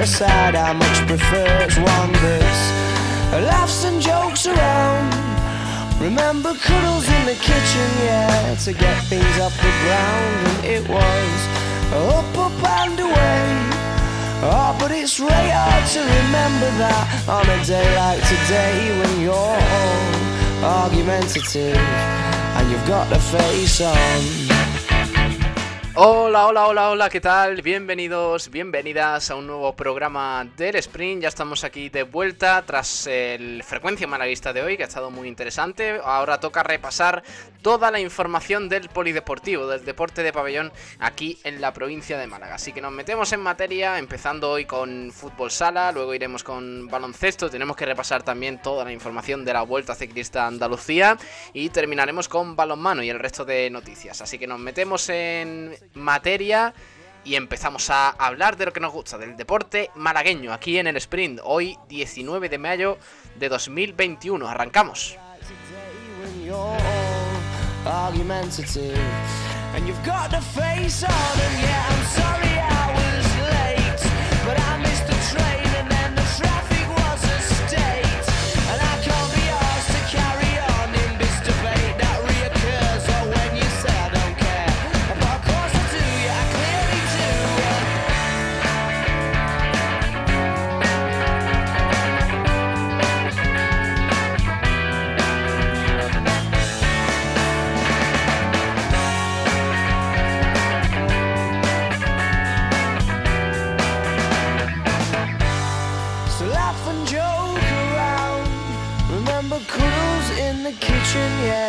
a I much prefer. It's one that's laughs and jokes around. Remember cuddles in the kitchen, yeah, to get things off the ground, and it was up, up and away. Oh, but it's really hard to remember that on a day like today when you're all argumentative and you've got the face on. Hola, hola, hola, hola, ¿qué tal? Bienvenidos, bienvenidas a un nuevo programa del Sprint. Ya estamos aquí de vuelta tras el frecuencia malaguista de hoy, que ha estado muy interesante. Ahora toca repasar toda la información del polideportivo, del deporte de pabellón aquí en la provincia de Málaga. Así que nos metemos en materia, empezando hoy con fútbol sala, luego iremos con baloncesto, tenemos que repasar también toda la información de la Vuelta Ciclista Andalucía y terminaremos con balonmano y el resto de noticias. Así que nos metemos en materia y empezamos a hablar de lo que nos gusta, del deporte malagueño, aquí en el sprint, hoy 19 de mayo de 2021. Arrancamos.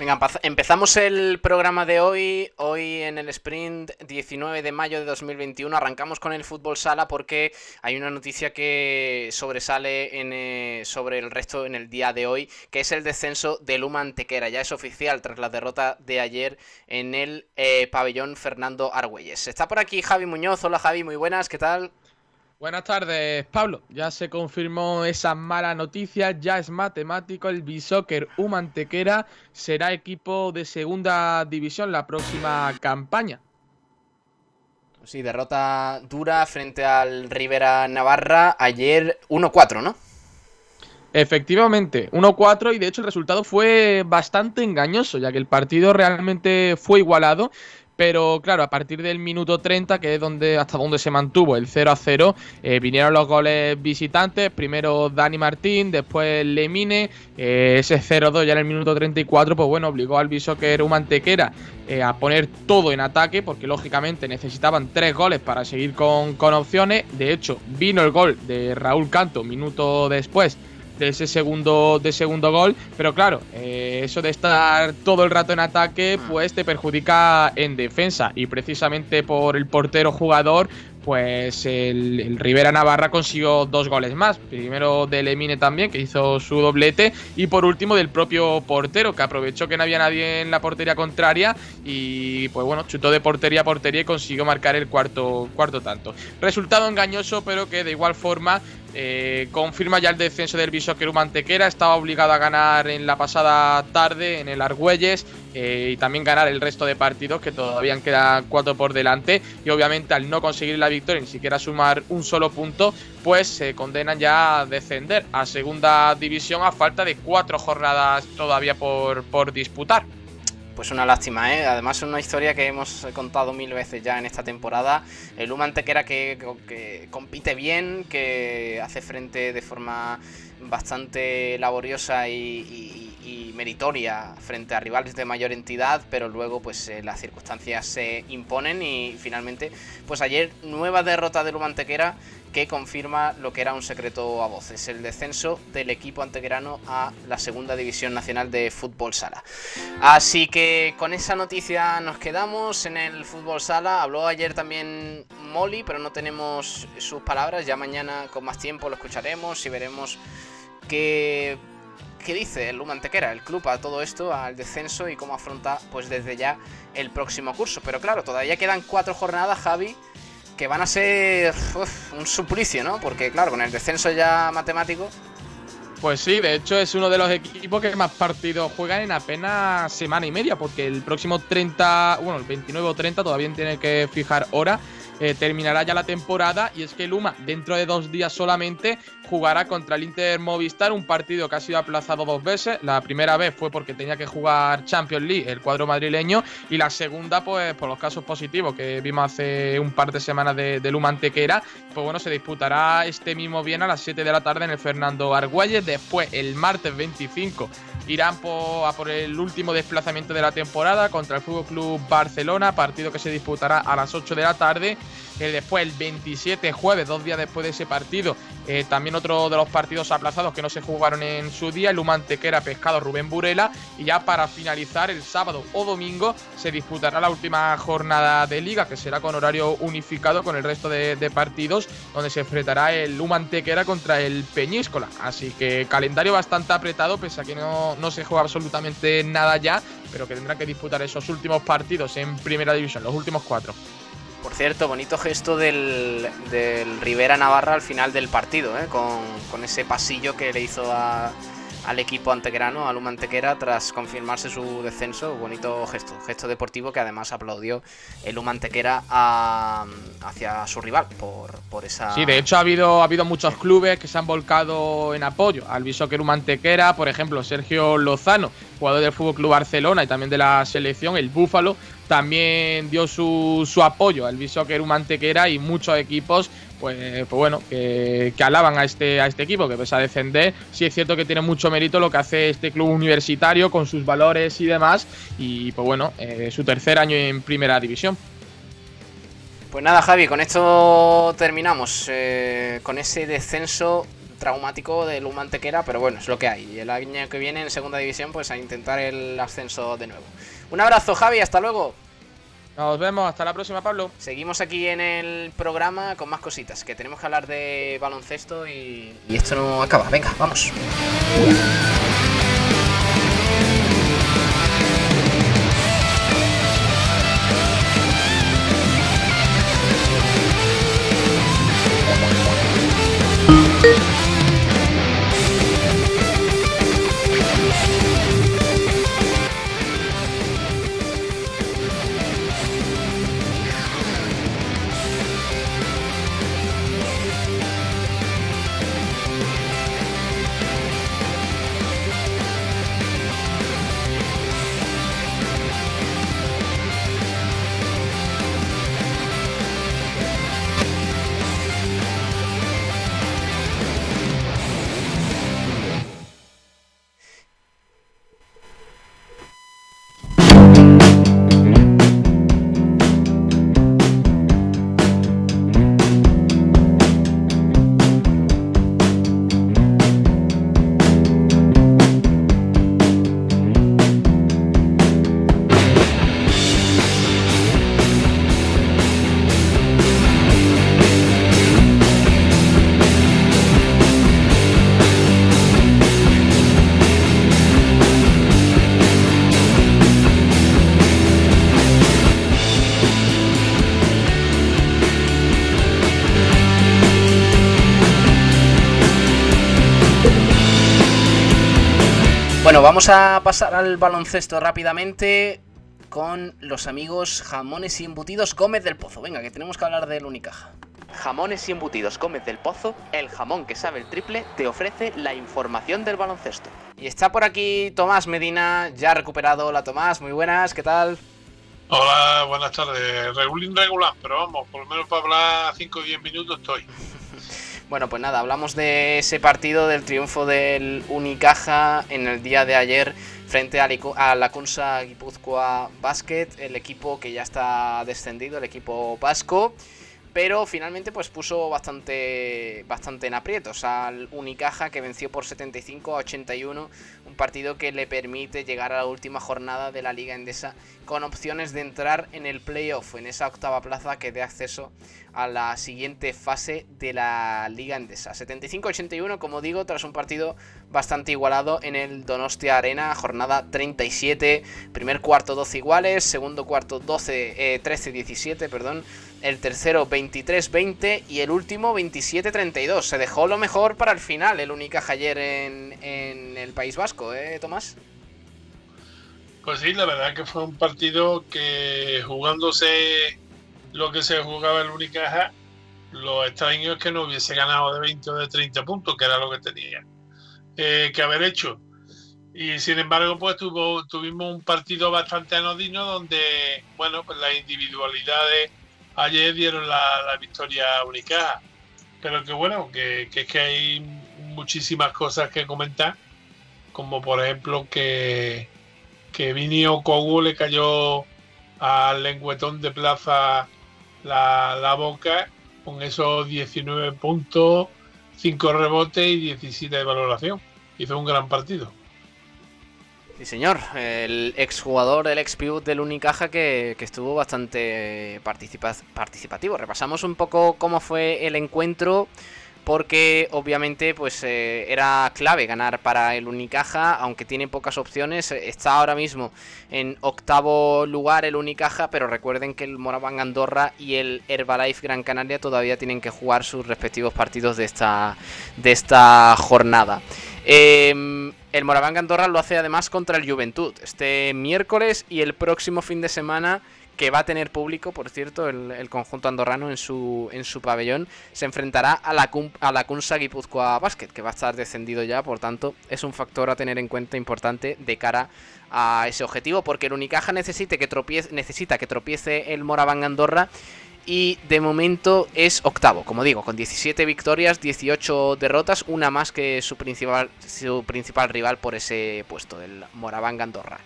Venga, empezamos el programa de hoy, hoy en el sprint 19 de mayo de 2021. Arrancamos con el fútbol sala porque hay una noticia que sobresale en, eh, sobre el resto en el día de hoy, que es el descenso de Luma Antequera. Ya es oficial tras la derrota de ayer en el eh, pabellón Fernando Argüelles. Está por aquí Javi Muñoz. Hola Javi, muy buenas, ¿qué tal? Buenas tardes, Pablo. Ya se confirmó esa mala noticia, ya es matemático, el Bishoker Humantequera será equipo de segunda división la próxima campaña. Sí, derrota dura frente al Rivera Navarra ayer 1-4, ¿no? Efectivamente, 1-4 y de hecho el resultado fue bastante engañoso, ya que el partido realmente fue igualado pero claro, a partir del minuto 30, que es donde hasta donde se mantuvo el 0 a 0, eh, vinieron los goles visitantes. Primero Dani Martín, después Lemine. Eh, ese 0-2 ya en el minuto 34, pues bueno, obligó al Bishoker Humantequera eh, a poner todo en ataque, porque lógicamente necesitaban tres goles para seguir con, con opciones. De hecho, vino el gol de Raúl Canto minuto después de ese segundo, de segundo gol. Pero claro, eh, eso de estar todo el rato en ataque, ah. pues te perjudica en defensa. Y precisamente por el portero jugador, pues el, Rivera Navarra consiguió dos goles más. Primero del Emine también, que hizo su doblete. Y por último del propio portero, que aprovechó que no había nadie en la portería contraria. Y pues bueno, chutó de portería a portería y consiguió marcar el cuarto, cuarto tanto. Resultado engañoso, pero que de igual forma eh, confirma ya el descenso del Bishoqueru Mantequera. Estaba obligado a ganar en la pasada tarde en el Argüelles eh, y también ganar el resto de partidos que todavía quedan cuatro por delante. Y obviamente al no conseguir la victoria, ni siquiera sumar un solo punto, pues se condenan ya a descender a segunda división a falta de cuatro jornadas todavía por, por disputar pues una lástima, ¿eh? Además es una historia que hemos contado mil veces ya en esta temporada. El Luma Antequera que, compite bien, que hace frente de forma bastante laboriosa y, y, meritoria frente a rivales de mayor entidad, pero luego pues eh, las circunstancias se imponen y finalmente pues ayer nueva derrota del Humantequera que confirma lo que era un secreto a voces, el descenso del equipo antequerano a la segunda división nacional de fútbol sala. Así que con esa noticia nos quedamos en el fútbol sala. Habló ayer también Molly, pero no tenemos sus palabras. Ya mañana con más tiempo lo escucharemos y veremos qué, qué dice el Lumantequera, el club, a todo esto, al descenso y cómo afronta pues desde ya el próximo curso. Pero claro, todavía quedan cuatro jornadas, Javi que van a ser un suplicio, ¿no? Porque claro, con el descenso ya matemático. Pues sí, de hecho es uno de los equipos que más partidos juegan en apenas semana y media, porque el próximo 30, bueno, el 29 o 30 todavía tiene que fijar hora eh, terminará ya la temporada y es que Luma dentro de dos días solamente jugará contra el Inter Movistar, un partido que ha sido aplazado dos veces. La primera vez fue porque tenía que jugar Champions League, el cuadro madrileño, y la segunda, pues por los casos positivos que vimos hace un par de semanas de, Luma Antequera, pues bueno, se disputará este mismo bien a las 7 de la tarde en el Fernando Argüelles. Después, el martes 25, irán a por el último desplazamiento de la temporada contra el Fútbol Club Barcelona, partido que se disputará a las 8 de la tarde después el 27 jueves, dos días después de ese partido, eh, también otro de los partidos aplazados que no se jugaron en su día, el Humantequera Pescado Rubén Burela. Y ya para finalizar, el sábado o domingo se disputará la última jornada de liga, que será con horario unificado con el resto de, partidos, donde se enfrentará el Humantequera contra el Peñíscola. Así que calendario bastante apretado, pese a que no, no se juega absolutamente nada ya, pero que tendrá que disputar esos últimos partidos en primera división, los últimos cuatro. Por cierto, bonito gesto del, Rivera Navarra al final del partido, ¿eh? con, con ese pasillo que le hizo a, al equipo antegrano, al Humantequera, tras confirmarse su descenso. Bonito gesto, gesto deportivo que además aplaudió el Humantequera hacia su rival por, por, esa. Sí, de hecho ha habido, ha habido muchos clubes que se han volcado en apoyo al Bishoker Humantequera, por ejemplo, Sergio Lozano, jugador del Fútbol Club Barcelona y también de la selección, el Búfalo, también dio su, su apoyo al Bishoker Humantequera y muchos equipos pues, pues bueno, que, alaban a este, a este equipo, que pese a defender, sí es cierto que tiene mucho mérito lo que hace este club universitario con sus valores y demás, y pues bueno, eh, su tercer año en primera división. Pues nada, Javi, con esto terminamos, eh, con ese descenso traumático del Humantequera, pero bueno, es lo que hay. Y el año que viene en segunda división, pues a intentar el ascenso de nuevo. Un abrazo, Javi, hasta luego. Nos vemos, hasta la próxima, Pablo. Seguimos aquí en el programa con más cositas, que tenemos que hablar de baloncesto y, y esto no acaba. Venga, vamos. Bueno, vamos a pasar al baloncesto rápidamente con los amigos Jamones y Embutidos Gómez del Pozo. Venga, que tenemos que hablar del Unicaja. Jamones y Embutidos Gómez del Pozo, el jamón que sabe el triple, te ofrece la información del baloncesto. Y está por aquí Tomás Medina, ya recuperado. Hola Tomás, muy buenas, ¿qué tal? Hola, buenas tardes. Regulín regular, pero vamos, por lo menos para hablar 5 o 10 minutos estoy. Bueno, pues nada, hablamos de ese partido, del triunfo del Unicaja en el día de ayer frente a la Kunsa Guipúzcoa Basket, el equipo que ya está descendido, el equipo vasco pero finalmente pues puso bastante bastante en aprietos al Unicaja que venció por 75 a 81, un partido que le permite llegar a la última jornada de la Liga Endesa con opciones de entrar en el playoff, en esa octava plaza que dé acceso a la siguiente fase de la Liga Endesa. 75-81, como digo, tras un partido bastante igualado en el Donostia Arena, jornada 37, primer cuarto 12 iguales, segundo cuarto 12 13-17, eh, perdón el tercero 23-20 y el último 27-32. Se dejó lo mejor para el final, el única ayer en, en, el País Vasco, ¿eh, Tomás? Pues sí, la verdad que fue un partido que jugándose lo que se jugaba el Unicaja, lo extraño es que no hubiese ganado de 20 o de 30 puntos, que era lo que tenía eh, que haber hecho. Y sin embargo, pues tuvo, tuvimos un partido bastante anodino donde, bueno, pues las individualidades ayer dieron la, victoria única. Pero que bueno, que, es que hay muchísimas cosas que comentar, como por ejemplo que, que Vinio Kogu le cayó al lengüetón de plaza la, la boca con esos 19 puntos, 5 rebotes y 17 de valoración. Hizo un gran partido. Sí, señor. El exjugador, el ex pivot del Unicaja que, estuvo bastante participativo. Repasamos un poco cómo fue el encuentro. Porque obviamente pues eh, era clave ganar para el Unicaja, aunque tiene pocas opciones. Está ahora mismo en octavo lugar el Unicaja, pero recuerden que el Moraván Andorra y el Herbalife Gran Canaria todavía tienen que jugar sus respectivos partidos de esta, de esta jornada. Eh, el Moraván Andorra lo hace además contra el Juventud este miércoles y el próximo fin de semana que va a tener público, por cierto, el, conjunto andorrano en su, en su pabellón, se enfrentará a la, a la Kunsa Guipúzcoa Basket, que va a estar descendido ya, por tanto, es un factor a tener en cuenta importante de cara a ese objetivo, porque el Unicaja necesite que tropiece, necesita que tropiece el Moraván Andorra y de momento es octavo, como digo, con 17 victorias, 18 derrotas, una más que su principal, su principal rival por ese puesto, el Moraván Andorra.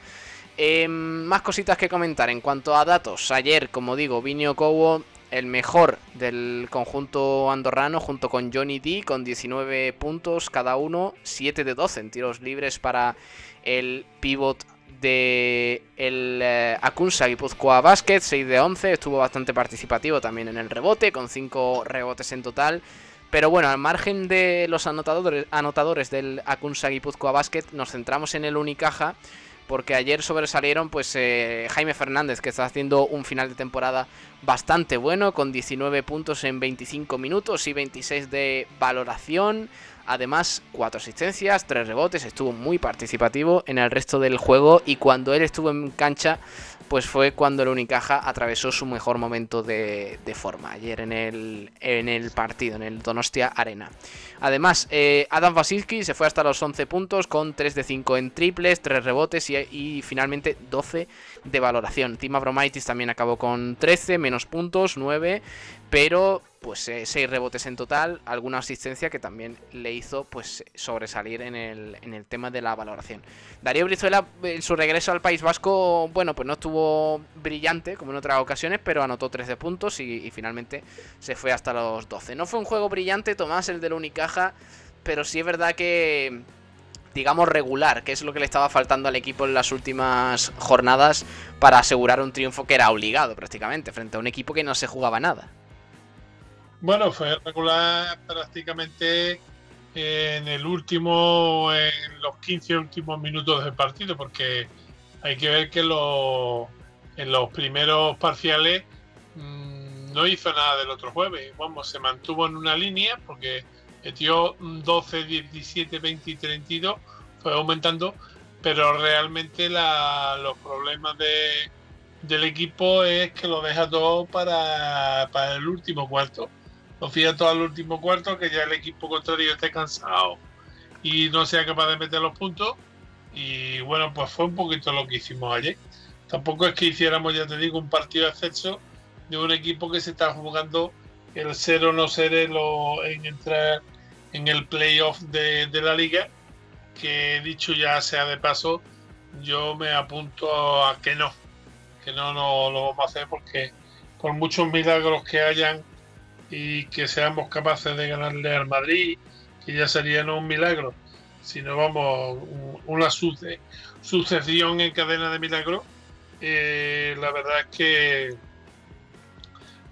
Em, más cositas que comentar en cuanto a datos. Ayer, como digo, Vinio Cobo, el mejor del conjunto andorrano, junto con Johnny D, con 19 puntos cada uno, 7 de 12 en tiros libres para el pivot de el eh, Akunsa Guipúzcoa Basket, 6 de 11, estuvo bastante participativo también en el rebote, con 5 rebotes en total. Pero bueno, al margen de los anotadores, anotadores del Akunsa Guipúzcoa Basket, nos centramos en el Unicaja, porque ayer sobresalieron pues eh, Jaime Fernández, que está haciendo un final de temporada bastante bueno, con 19 puntos en 25 minutos y 26 de valoración. Además, cuatro asistencias, tres rebotes, estuvo muy participativo en el resto del juego y cuando él estuvo en cancha, pues fue cuando el Unicaja atravesó su mejor momento de, forma, ayer en el, en el partido, en el Donostia Arena. Además, eh, Adam Wasilski se fue hasta los 11 puntos con 3 de 5 en triples, 3 rebotes y, finalmente 12 de valoración. Tim Abromaitis también acabó con 13, menos puntos, 9, pero pues 6 eh, rebotes en total, alguna asistencia que también le hizo pues sobresalir en el, en el tema de la valoración. Darío Brizuela, en su regreso al País Vasco, bueno, pues no estuvo brillante como en otras ocasiones, pero anotó 13 puntos y, y finalmente se fue hasta los 12. No fue un juego brillante, Tomás, el del Unicaja, pero sí es verdad que digamos, regular, que es lo que le estaba faltando al equipo en las últimas jornadas para asegurar un triunfo que era obligado prácticamente, frente a un equipo que no se jugaba nada. Bueno, fue regular prácticamente en el último, en los 15 últimos minutos del partido, porque hay que ver que en los primeros parciales mm, no hizo nada del otro jueves. Vamos, se mantuvo en una línea porque metió 12, 17, 20 y 32, fue aumentando, pero realmente los problemas de, del equipo es que lo deja todo para el último cuarto lo fía todo al último cuarto, que ya el equipo contrario esté cansado y no sea capaz de meter los puntos. Y bueno, pues fue un poquito lo que hicimos ayer. Tampoco es que hiciéramos, ya te digo, un partido de ascenso de un equipo que se está jugando el cero no seré lo, en entrar en el playoff de, de la liga, que dicho ya sea de paso, yo me apunto a que no, que no, no lo vamos a hacer porque por muchos milagros que hayan y que seamos capaces de ganarle al Madrid, que ya sería no un milagro, sino vamos, una sucesión en cadena de milagros, eh, la verdad es que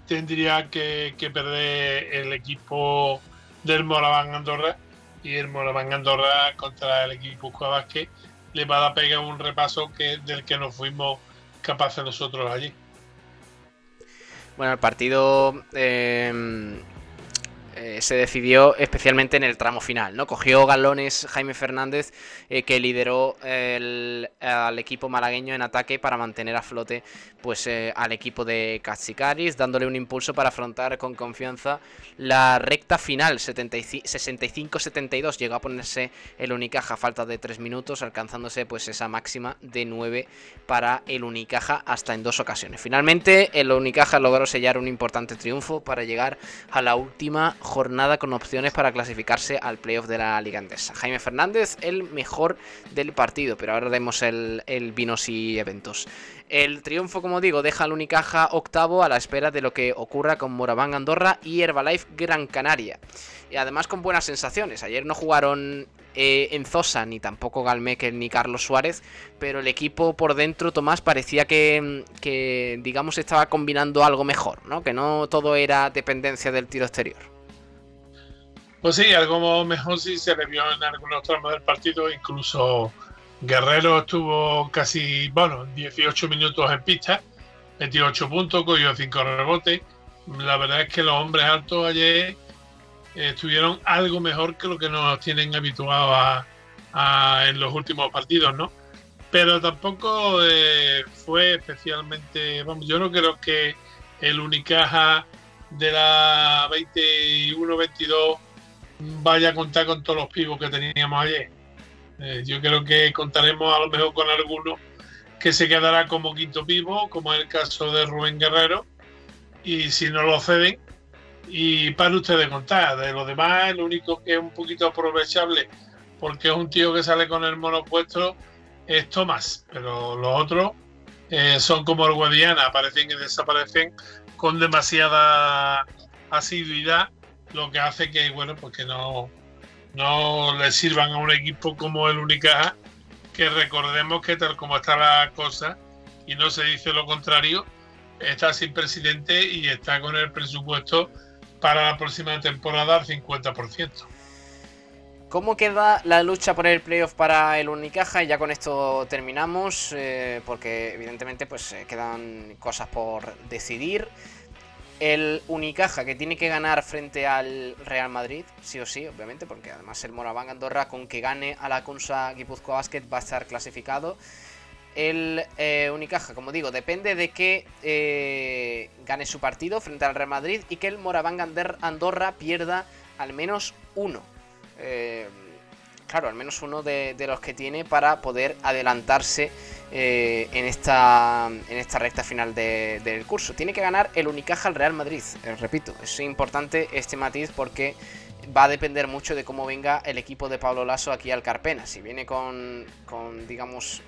tendría que, perder el equipo del Moraván Andorra y el Moraván Andorra contra el equipo Vázquez le va a pegar un repaso que del que no fuimos capaces nosotros allí. Bueno, el partido eh, eh, se decidió especialmente en el tramo final, ¿no? Cogió galones Jaime Fernández, eh, que lideró al equipo malagueño en ataque para mantener a flote pues, eh, al equipo de Katsikaris, dándole un impulso para afrontar con confianza la recta final, 65-72. Llegó a ponerse el Unicaja a falta de 3 minutos, alcanzándose pues esa máxima de 9 para el Unicaja hasta en dos ocasiones. Finalmente, el Unicaja logró sellar un importante triunfo para llegar a la última jornada con opciones para clasificarse al playoff de la Liga Andesa. Jaime Fernández, el mejor del partido, pero ahora vemos el, el vinos y eventos. El triunfo, como digo, deja al Unicaja octavo a la espera de lo que ocurra con Moraván Andorra y Herbalife Gran Canaria. Y además con buenas sensaciones. Ayer no jugaron eh, en Zosa ni tampoco Galmecker ni Carlos Suárez, pero el equipo por dentro, Tomás, parecía que, que, digamos, estaba combinando algo mejor, ¿no? Que no todo era dependencia del tiro exterior. Pues sí, algo mejor sí se le vio en algunos tramos del partido, incluso Guerrero estuvo casi, bueno, 18 minutos en pista, 28 puntos, cogió 5 rebotes. La verdad es que los hombres altos ayer estuvieron algo mejor que lo que nos tienen habituados a, en los últimos partidos, ¿no? Pero tampoco eh, fue especialmente, vamos, yo no creo que el Unicaja de la 21-22 vaya a contar con todos los pibos que teníamos ayer. Eh, yo creo que contaremos a lo mejor con alguno que se quedará como quinto pivo, como es el caso de Rubén Guerrero, y si no lo ceden, y para ustedes contar. De lo demás, el único que es un poquito aprovechable, porque es un tío que sale con el monopuesto, es Tomás, pero los otros eh, son como el Guadiana, aparecen y desaparecen con demasiada asiduidad lo que hace que, bueno, pues no, no le sirvan a un equipo como el Unicaja, que recordemos que tal como está la cosa, y no se dice lo contrario, está sin presidente y está con el presupuesto para la próxima temporada al 50%. ¿Cómo queda la lucha por el playoff para el Unicaja? Y ya con esto terminamos, eh, porque evidentemente pues eh, quedan cosas por decidir. El Unicaja que tiene que ganar frente al Real Madrid, sí o sí, obviamente, porque además el Moraván Andorra con que gane a la Consa Guipúzcoa Basket va a estar clasificado. El eh, Unicaja, como digo, depende de que eh, gane su partido frente al Real Madrid y que el Moraván Andorra pierda al menos uno. Eh, claro, al menos uno de, los que tiene para poder adelantarse eh, en, esta, en esta recta final del curso. Tiene que ganar el Unicaja al Real Madrid, eh, repito, es importante este matiz porque va a depender mucho de cómo venga el equipo de Pablo Lasso aquí al Carpena. Si viene con, con digamos,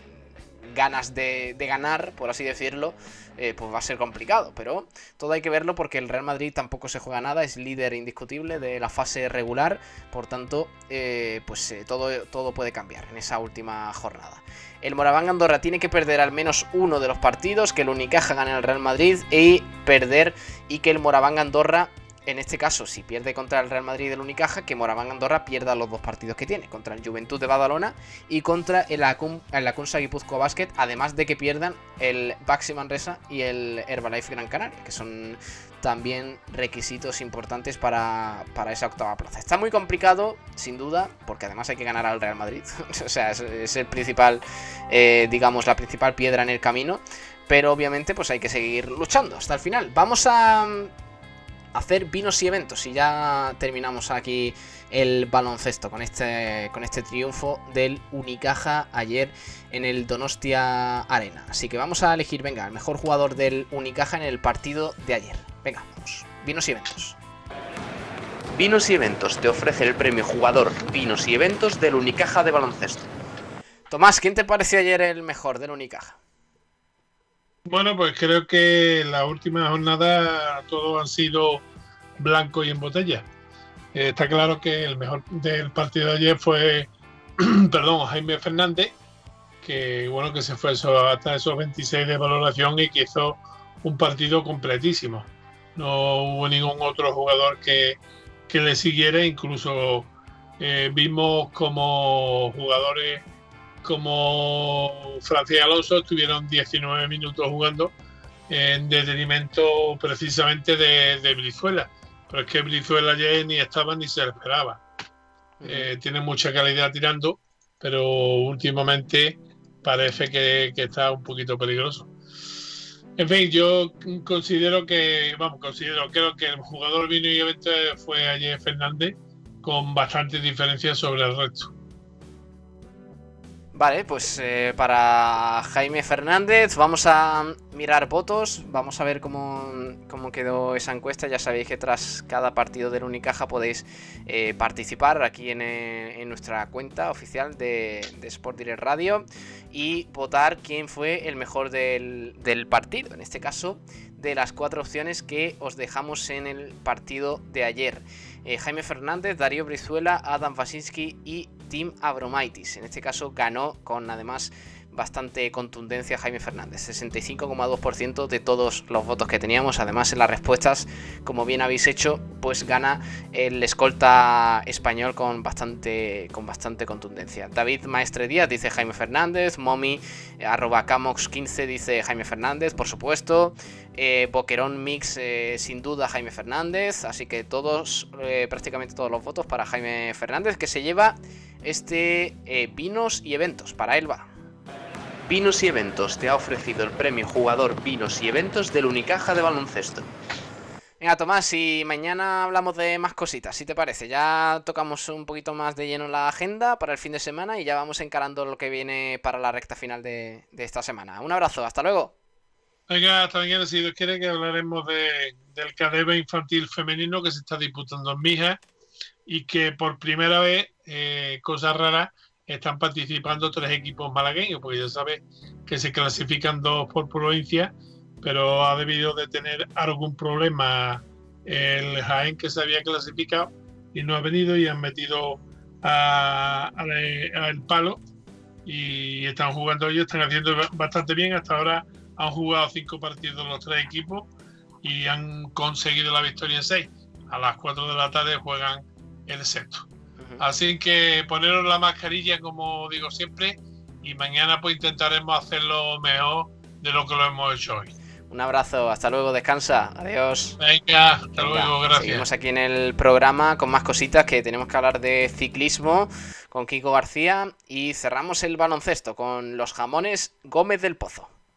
ganas de, ganar, por así decirlo, eh, pues va a ser complicado. Pero todo hay que verlo porque el Real Madrid tampoco se juega nada, es líder indiscutible de la fase regular, por tanto, eh, pues eh, todo, todo puede cambiar en esa última jornada. El Moraván Andorra tiene que perder al menos uno de los partidos, que el Unicaja gane al Real Madrid y perder y que el Moraván Andorra en este caso, si pierde contra el Real Madrid del Unicaja, que Moraván Andorra pierda los dos partidos que tiene, contra el Juventud de Badalona y contra el, Acunsa Guipuzcoa Basket, además de que pierdan el Baxi Manresa y el Herbalife Gran Canaria, que son también requisitos importantes para, esa octava plaza. Está muy complicado, sin duda, porque además hay que ganar al Real Madrid. o sea, es, el principal, eh, digamos, la principal piedra en el camino. Pero obviamente, pues hay que seguir luchando hasta el final. Vamos a hacer vinos y eventos. Y ya terminamos aquí el baloncesto con este, con este triunfo del Unicaja ayer en el Donostia Arena. Así que vamos a elegir, venga, el mejor jugador del Unicaja en el partido de ayer. Venga, vamos, vinos y eventos. Vinos y Eventos te ofrece el premio Jugador Vinos y Eventos del Unicaja de baloncesto. Tomás, ¿quién te pareció ayer el mejor del Unicaja? Bueno, pues creo que la última jornada todos han sido blanco y en botella. Eh, está claro que el mejor del partido de ayer fue, perdón, Jaime Fernández, que bueno que se fue hasta esos 26 de valoración y que hizo un partido completísimo. No hubo ningún otro jugador que, que le siguiera, incluso eh, vimos como jugadores como Francis Alonso estuvieron 19 minutos jugando en detenimiento precisamente de, Brizuela. Pero es que Brizuela ayer ni estaba ni se esperaba. Eh, tiene mucha calidad tirando, pero últimamente parece que, que, está un poquito peligroso. En fin, yo considero que, vamos, considero, creo que el jugador vino y evento fue ayer Fernández con bastante diferencia sobre el resto. Vale, pues eh, para Jaime Fernández vamos a mirar votos, vamos a ver cómo, quedó esa encuesta. Ya sabéis que tras cada partido del Unicaja podéis eh, participar aquí eh, en, nuestra cuenta oficial de, Sport Direct Radio y votar quién fue el mejor del, del partido. En este caso, de las cuatro opciones que os dejamos en el partido de ayer. Jaime Fernández, Darío Brizuela, Adam Wasinski y Team Abromaitis. En este caso ganó con además bastante contundencia Jaime Fernández, 65,2% de todos los votos que teníamos. Además, en las respuestas, como bien habéis hecho, pues gana el escolta español con bastante, con bastante contundencia. David Maestre Díaz dice Jaime Fernández, Momi arroba Camox15 dice Jaime Fernández, por supuesto. Eh, Boquerón Mix, eh, sin duda Jaime Fernández. Así que todos, eh, prácticamente todos los votos para Jaime Fernández, que se lleva este eh, Vinos y Eventos para Elba. Vinos y Eventos te ha ofrecido el premio Jugador Vinos y Eventos del Unicaja de Baloncesto. Venga, Tomás, y mañana hablamos de más cositas, si te parece. Ya tocamos un poquito más de lleno la agenda para el fin de semana y ya vamos encarando lo que viene para la recta final de, esta semana. Un abrazo, hasta luego. Venga, hasta mañana, si Dios quiere, que hablaremos de, del cadebe infantil femenino que se está disputando en Mija y que por primera vez, eh, cosa rara, están participando tres equipos malagueños, porque ya sabes que se clasifican dos por provincia, pero ha debido de tener algún problema el Jaén que se había clasificado y no ha venido y han metido al palo y están jugando ellos, están haciendo bastante bien. Hasta ahora han jugado cinco partidos los tres equipos y han conseguido la victoria en seis. A las cuatro de la tarde juegan el sexto. Así que poneros la mascarilla, como digo siempre, y mañana pues intentaremos hacerlo mejor de lo que lo hemos hecho hoy. Un abrazo, hasta luego, descansa, adiós. Venga, hasta luego, gracias. Seguimos aquí en el programa con más cositas que tenemos que hablar de ciclismo con Kiko García y cerramos el baloncesto con los jamones Gómez del Pozo.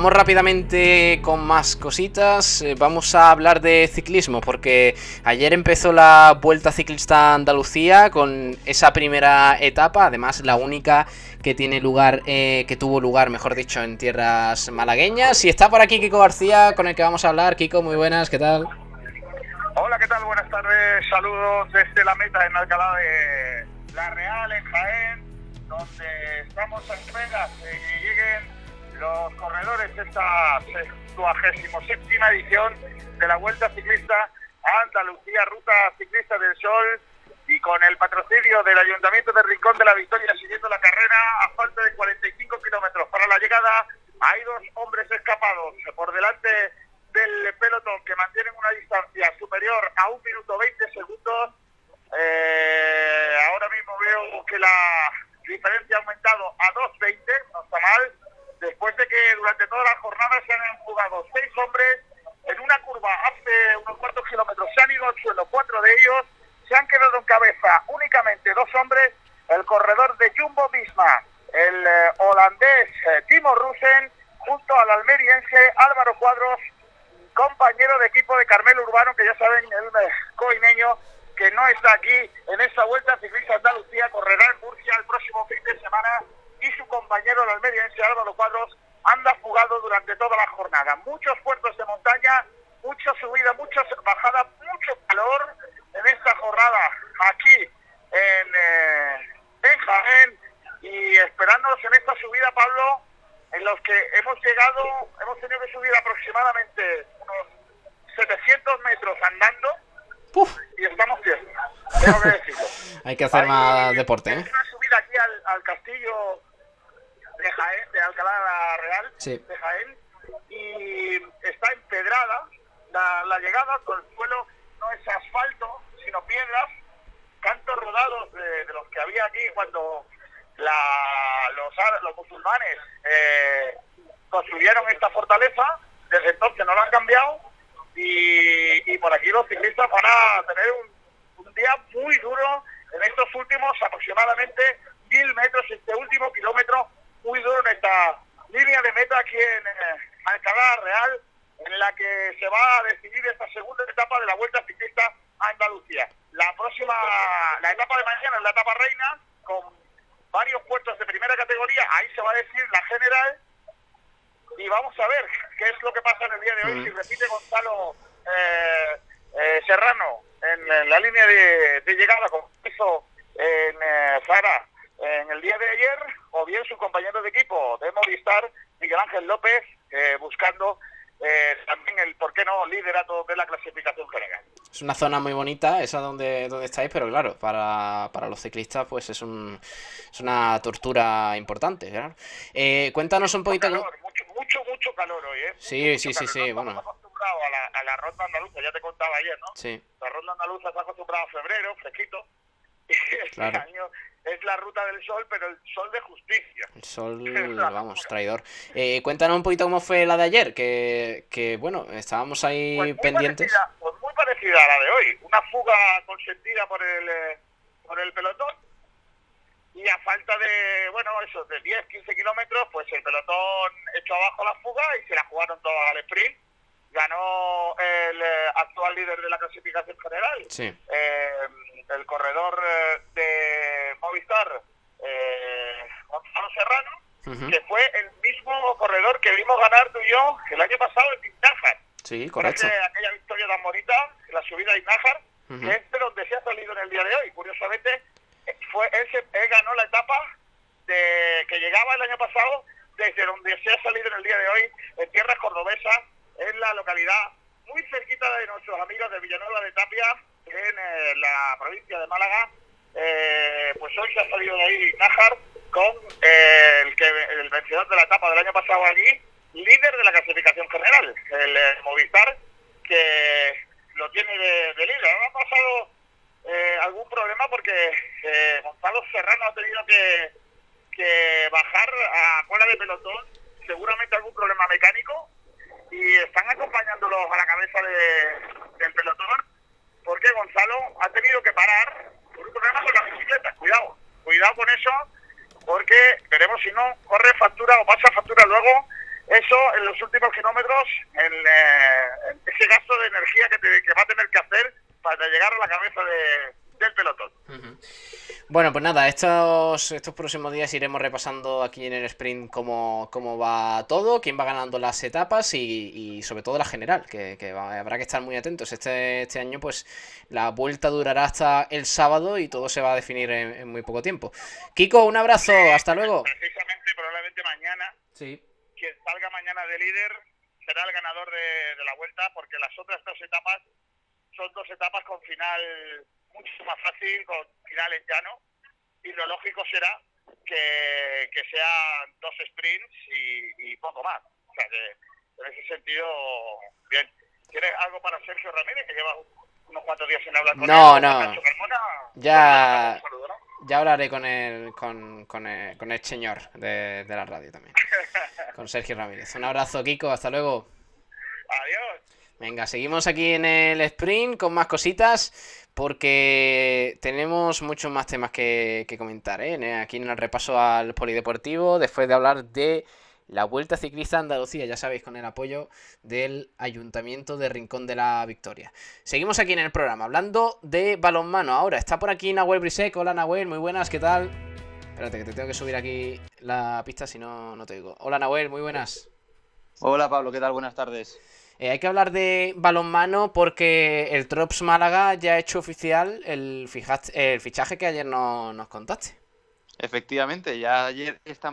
Vamos rápidamente con más cositas. Eh, vamos a hablar de ciclismo, porque ayer empezó la Vuelta Ciclista Andalucía con esa primera etapa, además la única que tiene lugar, eh, que tuvo lugar, mejor dicho, en tierras malagueñas. Y está por aquí Kiko García, con el que vamos a hablar. Kiko, muy buenas, ¿qué tal? Hola, ¿qué tal? Buenas tardes. Saludos desde la meta en Alcalá de La Real, en Jaén, donde estamos a espera que lleguen los corredores de esta 67 edición de la Vuelta Ciclista a Andalucía, Ruta Ciclista del Sol, y con el patrocinio del Ayuntamiento de Rincón de la Victoria siguiendo la carrera a falta de 45 kilómetros para la llegada. Hay dos hombres escapados por delante del pelotón que mantienen una distancia superior a un minuto 20 segundos. Eh, ahora mismo veo que la diferencia ha aumentado a 2.20, no está mal, después de que durante toda la jornada se han jugado seis hombres en una curva hace unos cuantos kilómetros, se han ido al suelo cuatro de ellos. Se han quedado en cabeza únicamente dos hombres, el corredor de Jumbo Visma, el eh, holandés eh, Timo Rusen, junto al almeriense Álvaro Cuadros, compañero de equipo de Carmelo Urbano, que ya saben, el eh, coineño, que no está aquí en esta vuelta ciclista Andalucía, correrá en Murcia el próximo fin de semana y su compañero, el almeriense Álvaro Cuadros, anda fugado durante toda la jornada. Muchos puertos de montaña, mucha subida, muchas bajadas, mucho calor, en esta jornada aquí en, eh, en Jaén y esperándonos en esta subida, Pablo, en los que hemos llegado, hemos tenido que subir aproximadamente unos 700 metros andando y estamos bien, tengo que decirlo. Hay que hacer más deporte, ¿eh? una subida aquí al, al castillo de Jaén, de Alcalá Real, de Jaén, y está empedrada. La, la llegada con el suelo no es asfalto, sino piedras, cantos rodados de, los que había aquí cuando la, los, los musulmanes eh, construyeron esta fortaleza, desde entonces no la han cambiado y, por aquí los ciclistas van a tener un, un día muy duro en estos últimos aproximadamente mil metros, este último kilómetro muy duro en esta línea de meta aquí en eh, Alcalá Real en la que se va a decidir esta segunda etapa de la Vuelta Ciclista a Andalucía. La próxima, la etapa de mañana es la etapa reina, con varios puestos de primera categoría, ahí se va a decir la general, y vamos a ver qué es lo que pasa en el día de hoy, si repite Gonzalo eh, eh, Serrano en, la línea de, llegada, como hizo en eh, Zara en el día de ayer, o bien su compañero de equipo de Movistar, Miguel Ángel López, buscando eh, también el, ¿por qué no?, liderato de la clasificación general. Es una zona muy bonita, esa donde, donde estáis, pero claro, para, para los ciclistas pues es, un, es una tortura importante, claro. Eh, cuéntanos un poquito... mucho, mucho, mucho calor hoy, ¿eh? Sí, sí, sí, sí, bueno. a la, a la ronda andaluza, ya te contaba ayer, ¿no? Sí. La ronda andaluza está acostumbrado a febrero, fresquito, y este año es la ruta del sol, pero el sol de justicia. El sol, vamos, traidor. Eh, cuéntanos un poquito cómo fue la de ayer, que, que bueno, estábamos ahí pues pendientes. pues muy parecida a la de hoy. Una fuga consentida por el, eh, por el pelotón. Y a falta de, bueno, eso, de 10, 15 kilómetros, pues el pelotón echó abajo la fuga y se la jugaron todas al sprint. Ganó el eh, actual líder de la clasificación general. Sí. Eh, el corredor eh, de Movistar, eh, Gonzalo Serrano, que fue el mismo corredor que vimos ganar tú y yo el año pasado en Iznájar. Sí, correcto. aquella victoria tan bonita, la subida a Iznájar, que es de donde se ha salido en el día de hoy. Curiosamente, fue él, él ganó la etapa de que llegaba el año pasado desde donde se ha salido en el día de hoy, en tierras cordobesas, en la localidad muy cerquita de nuestros amigos de Villanueva de Tapia, en eh, la provincia de Málaga, eh, pues hoy se ha salido de ahí Nájar con eh, el, que, el vencedor de la etapa del año pasado allí, líder de la clasificación general, el Movistar, que lo tiene de, líder. ¿No ha pasado algún problema porque Gonzalo Serrano ha tenido que bajar a cola de pelotón, seguramente algún problema mecánico, y están acompañándolos a la cabeza de, del pelotón porque Gonzalo ha tenido que parar por un problema con la bicicleta. Cuidado, cuidado con eso, porque veremos si no corre factura o pasa factura luego eso en los últimos kilómetros, en, eh, ese gasto de energía que, que, va a tener que hacer para llegar a la cabeza del pelotón. Bueno, pues nada, estos, estos próximos días iremos repasando aquí en el sprint cómo, cómo va todo, quién va ganando las etapas y, sobre todo la general, que, habrá que estar muy atentos. Este, este año, pues la vuelta durará hasta el sábado y todo se va a definir en, muy poco tiempo. Kiko, un abrazo, hasta luego. Precisamente, probablemente mañana, sí. quien salga mañana de líder será el ganador de, de la vuelta, porque las otras dos etapas son dos etapas con final mucho más fácil, con final en llano, y lo lógico será que, que sean dos sprints y, poco más. O sea que en ese sentido, bien. ¿Tienes algo para Sergio Ramírez, que lleva unos cuantos días sin hablar con no, él? No, no. Ya, ya hablaré con el, con, con el, con el señor de, de la radio también. con Sergio Ramírez. Un abrazo, Kiko. Hasta luego. Adiós. Venga, seguimos aquí en el sprint con más cositas porque tenemos muchos más temas que, comentar. ¿eh? Aquí en el repaso al polideportivo, después de hablar de la Vuelta Ciclista Andalucía, ya sabéis, con el apoyo del Ayuntamiento de Rincón de la Victoria. Seguimos aquí en el programa, hablando de balonmano. Ahora está por aquí Nahuel Brisek. Hola Nahuel, muy buenas, ¿qué tal? Espérate, que te tengo que subir aquí la pista, si no, no te digo. Hola Nahuel, muy buenas. Hola Pablo, ¿qué tal? Buenas tardes. Eh, hay que hablar de balonmano porque el Trops Málaga ya ha hecho oficial el, fichaje que ayer nos contaste. Efectivamente, ya ayer, esta,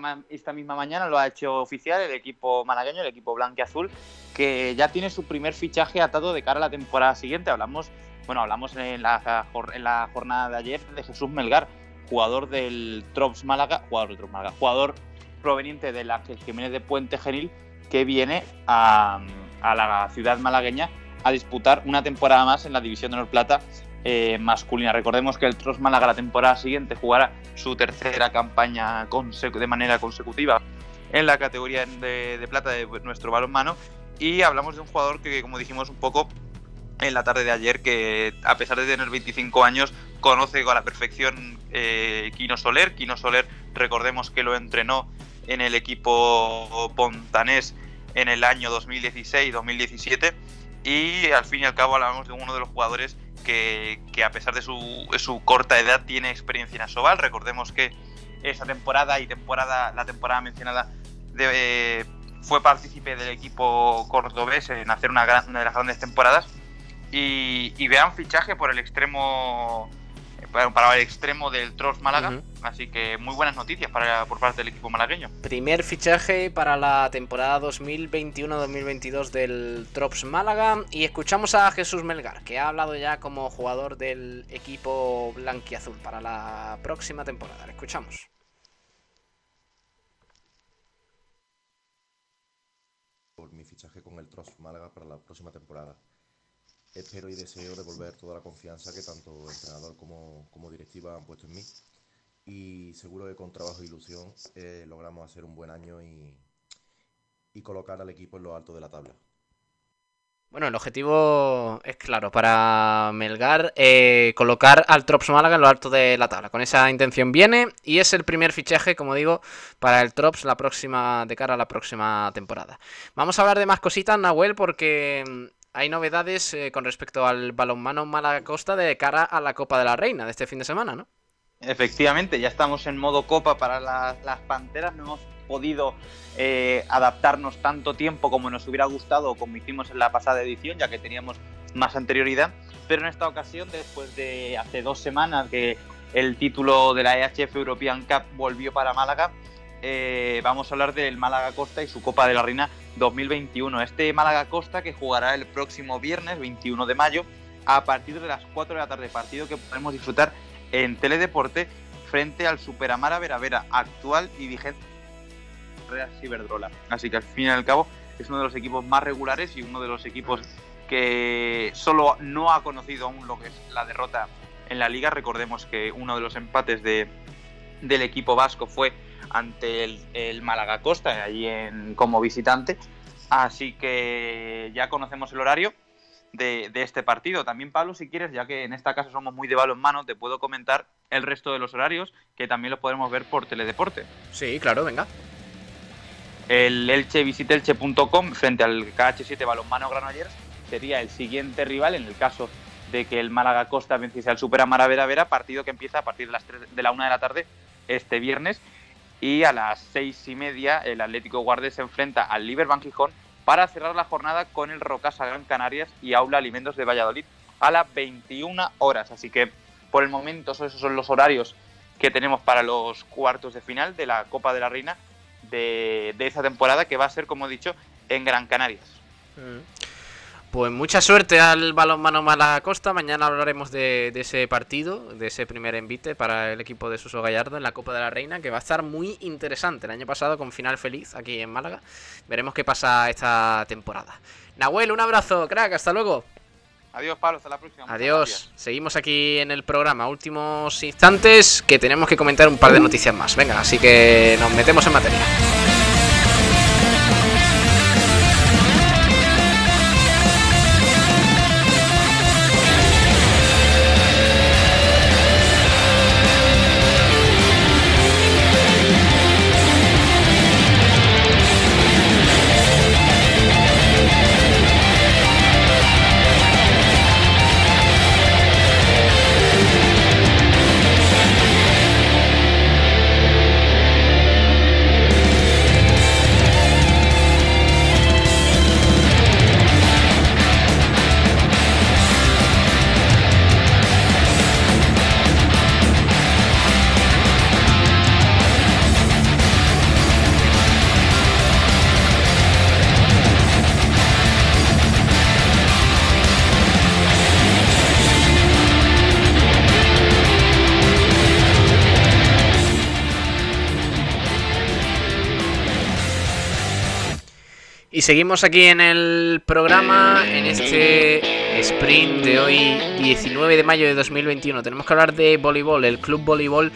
misma mañana, lo ha hecho oficial el equipo malagueño, el equipo blanco y azul, que ya tiene su primer fichaje atado de cara a la temporada siguiente. Hablamos, bueno, hablamos en la, jornada de ayer de Jesús Melgar, jugador del Trops Málaga, jugador del Trops Málaga, jugador proveniente de la Jiménez de Puente Genil, que viene a a la ciudad malagueña a disputar una temporada más en la División de Honor Plata eh, masculina. Recordemos que el Tros Málaga la temporada siguiente jugará su tercera campaña de manera consecutiva en la categoría de, plata de nuestro balonmano y hablamos de un jugador que, como dijimos un poco en la tarde de ayer, que a pesar de tener 25 años, conoce con la perfección eh, Soler. Quino Soler, recordemos que lo entrenó en el equipo pontanés en el año 2016-2017 y al fin y al cabo hablamos de uno de los jugadores que, a pesar de su, corta edad tiene experiencia en Asobal. Recordemos que esa temporada y temporada la temporada mencionada de, fue partícipe del equipo cordobés en hacer una, una de las grandes temporadas y, y vean fichaje por el extremo para el extremo del Trops Málaga. Así que muy buenas noticias para, por parte del equipo malagueño. Primer fichaje para la temporada 2021-2022 del Trops Málaga. Y escuchamos a Jesús Melgar, que ha hablado ya como jugador del equipo blanquiazul para la próxima temporada. Le escuchamos. Por mi fichaje con el Trops Málaga para la próxima temporada espero y deseo devolver toda la confianza que tanto entrenador como, como directiva han puesto en mí. Y seguro que con trabajo e ilusión eh, logramos hacer un buen año y, y colocar al equipo en lo alto de la tabla. Bueno, el objetivo es claro para Melgar, eh, colocar al Trops Málaga en lo alto de la tabla. Con esa intención viene y es el primer fichaje, como digo, para el Trops la próxima, de cara a la próxima temporada. Vamos a hablar de más cositas, Nahuel, porque hay novedades eh, con respecto al balonmano Málaga Costa de cara a la Copa de la Reina de este fin de semana, ¿no? Efectivamente, ya estamos en modo Copa para las Panteras. No hemos podido eh, adaptarnos tanto tiempo como nos hubiera gustado o como hicimos en la pasada edición, ya que teníamos más anterioridad. Pero en esta ocasión, después de hace dos semanas que el título de la EHF European Cup volvió para Málaga, eh, vamos a hablar del Málaga Costa y su Copa de la Reina 2021. Este Málaga Costa que jugará el próximo viernes 21 de mayo a partir de las 4 de la tarde, partido que podemos disfrutar en Teledeporte frente al Superamara Veravera, actual y vigente Real Ciberdrola. Así que al fin y al cabo es uno de los equipos más regulares y uno de los equipos que solo no ha conocido aún lo que es la derrota en la liga. Recordemos que uno de los empates de, del equipo vasco fue ante el, Málaga Costa, allí en, como visitante. Así que ya conocemos el horario de, este partido. También, Pablo, si quieres, ya que en esta casa somos muy de balonmano, te puedo comentar el resto de los horarios, que también los podemos ver por Teledeporte. Sí, claro, venga. el Elche visitelche.com frente al KH7 Balonmano Granollers sería el siguiente rival en el caso de que el Málaga Costa venciese al Super Amara Vera Vera, partido que empieza a partir de las 3 de la 1 de la tarde este viernes. Y a las seis y media el Atlético Guardes se enfrenta al Liverpool Gijón para cerrar la jornada con el Rocasa Gran Canarias y Aula Alimentos de Valladolid a las 21 horas. Así que por el momento esos son los horarios que tenemos para los cuartos de final de la Copa de la Reina de, de esa temporada que va a ser, como he dicho, en Gran Canarias. Pues mucha suerte al balonmano Mala Costa. Mañana hablaremos de, de, ese partido, de ese primer envite para el equipo de Suso Gallardo en la Copa de la Reina, que va a estar muy interesante. El año pasado con final feliz aquí en Málaga. Veremos qué pasa esta temporada. Nahuel, un abrazo, crack, hasta luego. Adiós, Pablo, hasta la próxima. Adiós. Seguimos aquí en el programa. Últimos instantes que tenemos que comentar un par de noticias más. Venga, así que nos metemos en materia. Seguimos aquí en el programa, en este sprint de hoy, 19 de mayo de 2021. Tenemos que hablar de voleibol, el club voleibol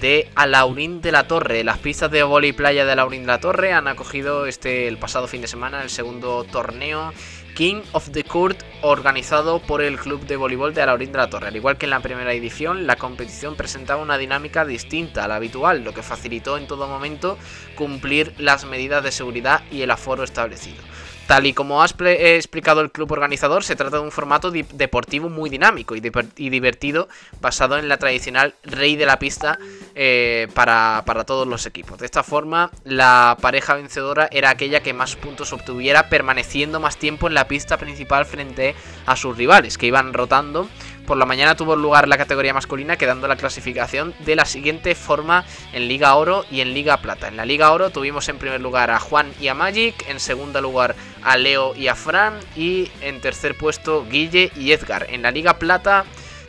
de Alaurín de la Torre. Las pistas de voleibol playa de Alaurín de la Torre han acogido este el pasado fin de semana el segundo torneo King of the Court organizado por el club de voleibol de Alaurín de la Torre. Al igual que en la primera edición, la competición presentaba una dinámica distinta a la habitual, lo que facilitó en todo momento cumplir las medidas de seguridad y el aforo establecido. Tal y como ha explicado el club organizador, se trata de un formato deportivo muy dinámico y, y, divertido, basado en la tradicional rey de la pista eh, para, para, todos los equipos. De esta forma, la pareja vencedora era aquella que más puntos obtuviera, permaneciendo más tiempo en la pista principal frente a sus rivales, que iban rotando por la mañana tuvo lugar la categoría masculina, quedando la clasificación de la siguiente forma en Liga Oro y en Liga Plata. En la Liga Oro tuvimos en primer lugar a Juan y a Magic, en segundo lugar a Leo y a Fran, y en tercer puesto Guille y Edgar. En la Liga Plata,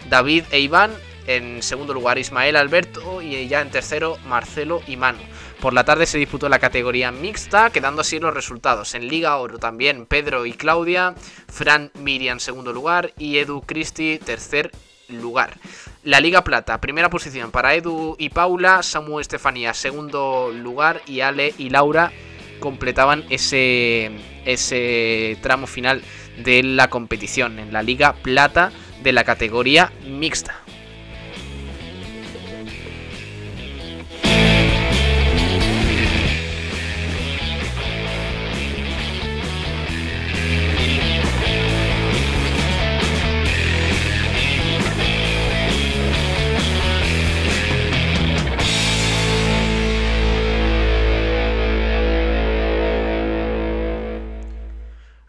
David e Iván, en segundo lugar Ismael Alberto y ya en tercero Marcelo y Manu. Por la tarde se disputó la categoría mixta, quedando así los resultados. En Liga Oro también Pedro y Claudia, Fran Miriam segundo lugar y Edu Cristi tercer lugar. La Liga Plata, primera posición para Edu y Paula, Samu Estefanía segundo lugar y Ale y Laura completaban ese, ese tramo final de la competición en la Liga Plata de la categoría mixta.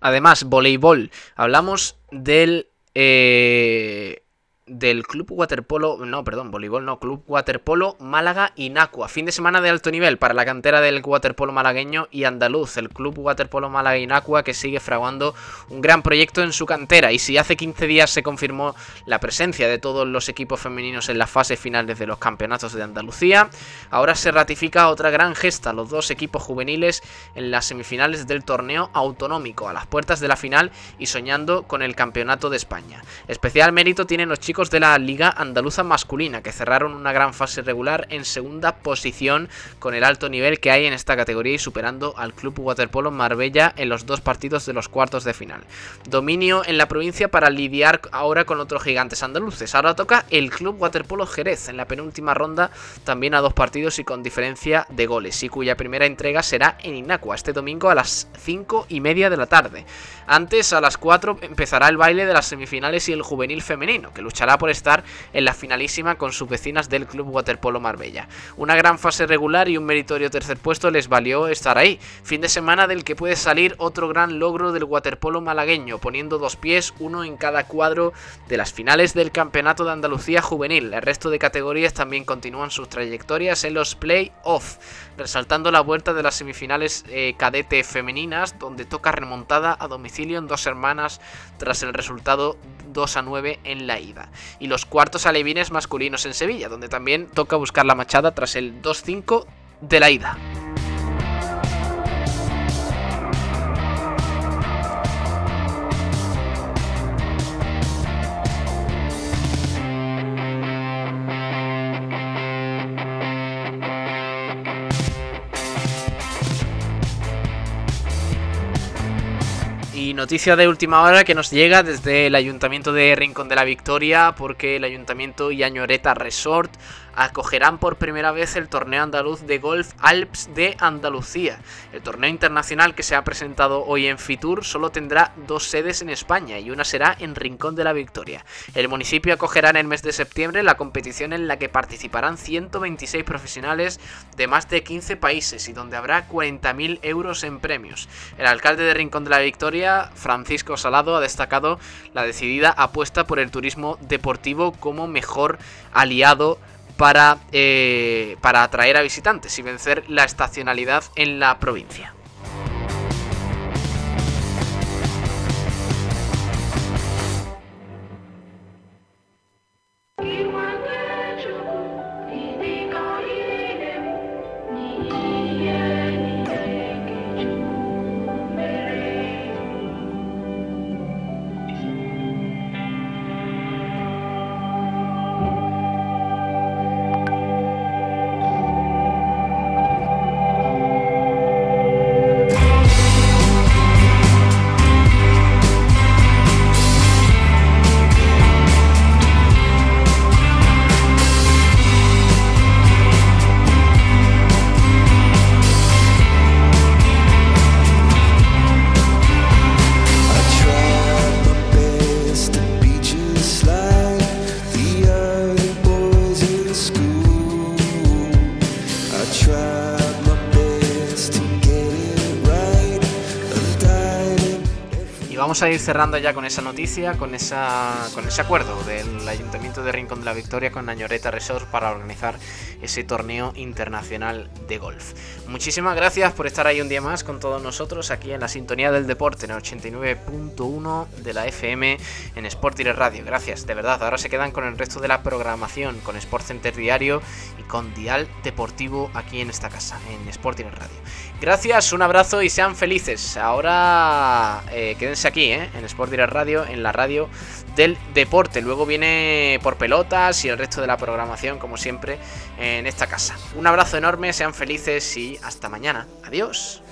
Además, voleibol. Hablamos del. Eh, del Club Waterpolo, no, perdón, voleibol no, Club Waterpolo Málaga Inacua. Fin de semana de alto nivel para la cantera del waterpolo malagueño y andaluz. El Club Waterpolo Málaga Inacua que sigue fraguando un gran proyecto en su cantera. Y si hace 15 días se confirmó la presencia de todos los equipos femeninos en las fases finales de los campeonatos de Andalucía, ahora se ratifica otra gran gesta, los dos equipos juveniles en las semifinales del torneo autonómico, a las puertas de la final y soñando con el campeonato de España. Especial mérito tienen los chicos de la Liga Andaluza Masculina, que cerraron una gran fase regular en segunda posición con el alto nivel que hay en esta categoría y superando al Club Waterpolo Marbella en los dos partidos de los cuartos de final. Dominio en la provincia para lidiar ahora con otros gigantes andaluces. Ahora toca el Club Waterpolo Jerez en la penúltima ronda, también a dos partidos y con diferencia de goles, y cuya primera entrega será en Inacua este domingo a las 5 y media de la tarde. Antes, a las 4, empezará el baile de las semifinales y el juvenil femenino, que luchará por estar en la finalísima con sus vecinas del Club Waterpolo Marbella. Una gran fase regular y un meritorio tercer puesto les valió estar ahí. Fin de semana del que puede salir otro gran logro del waterpolo malagueño, poniendo dos pies, uno en cada cuadro de las finales del Campeonato de Andalucía Juvenil. El resto de categorías también continúan sus trayectorias en los play-off, resaltando la vuelta de las semifinales eh, cadete femeninas, donde toca remontada a domicilio en dos hermanas tras el resultado 2 a 9 en la ida. Y los cuartos alevines masculinos en Sevilla, donde también toca buscar la machada tras el 2-5 de la ida. Noticia de última hora que nos llega desde el Ayuntamiento de Rincón de la Victoria, porque el Ayuntamiento y Añoreta Resort acogerán por primera vez el torneo andaluz de golf Alps de Andalucía. El torneo internacional que se ha presentado hoy en Fitur solo tendrá dos sedes en España y una será en Rincón de la Victoria. El municipio acogerá en el mes de septiembre la competición en la que participarán 126 profesionales de más de 15 países y donde habrá 40.000 euros en premios. El alcalde de Rincón de la Victoria, Francisco Salado, ha destacado la decidida apuesta por el turismo deportivo como mejor aliado para, eh, para atraer a visitantes y vencer la estacionalidad en la provincia. Vamos a ir cerrando ya con esa noticia, con, esa, con ese acuerdo del Ayuntamiento de Rincón de la Victoria con Añoreta Resort para organizar ese torneo internacional de golf. Muchísimas gracias por estar ahí un día más con todos nosotros aquí en la sintonía del deporte en el 89.1 de la FM en Sport Direct Radio. Gracias, de verdad. Ahora se quedan con el resto de la programación, con Sport Center Diario y con Dial Deportivo aquí en esta casa, en Sport Direct Radio. Gracias, un abrazo y sean felices. Ahora eh, quédense aquí, ¿eh? en Sport Direct Radio, en la radio del deporte. Luego viene por pelotas y el resto de la programación, como siempre, en esta casa. Un abrazo enorme, sean felices y hasta mañana. Adiós.